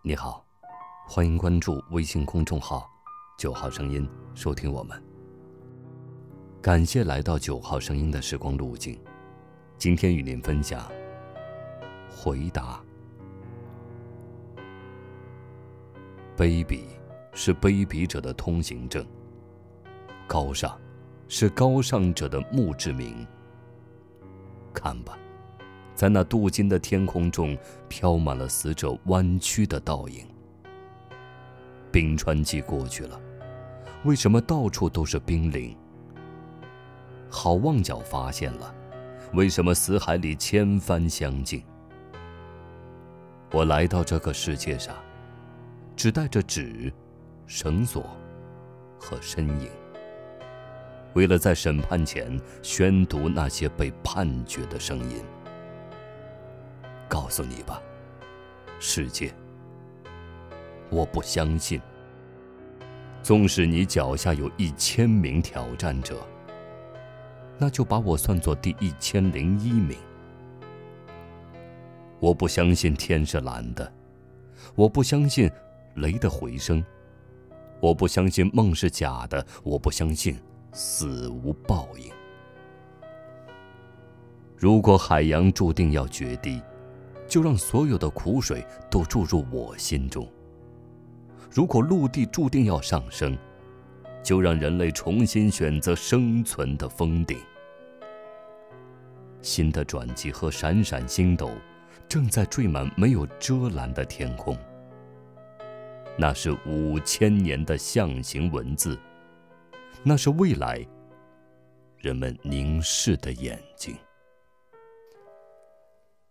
你好，欢迎关注微信公众号“九号声音”，收听我们。感谢来到九号声音的时光路径，今天与您分享。回答：卑鄙是卑鄙者的通行证，高尚是高尚者的墓志铭。看吧。在那镀金的天空中，飘满了死者弯曲的倒影。冰川季过去了，为什么到处都是冰凌？好望角发现了，为什么死海里千帆相竞？我来到这个世界上，只带着纸、绳索和身影，为了在审判前宣读那些被判决的声音。告诉你吧，世界，我不相信。纵使你脚下有一千名挑战者，那就把我算作第一千零一名。我不相信天是蓝的，我不相信雷的回声，我不相信梦是假的，我不相信死无报应。如果海洋注定要决堤，就让所有的苦水都注入我心中。如果陆地注定要上升，就让人类重新选择生存的峰顶。新的转机和闪闪星斗，正在缀满没有遮拦的天空。那是五千年的象形文字，那是未来人们凝视的眼睛。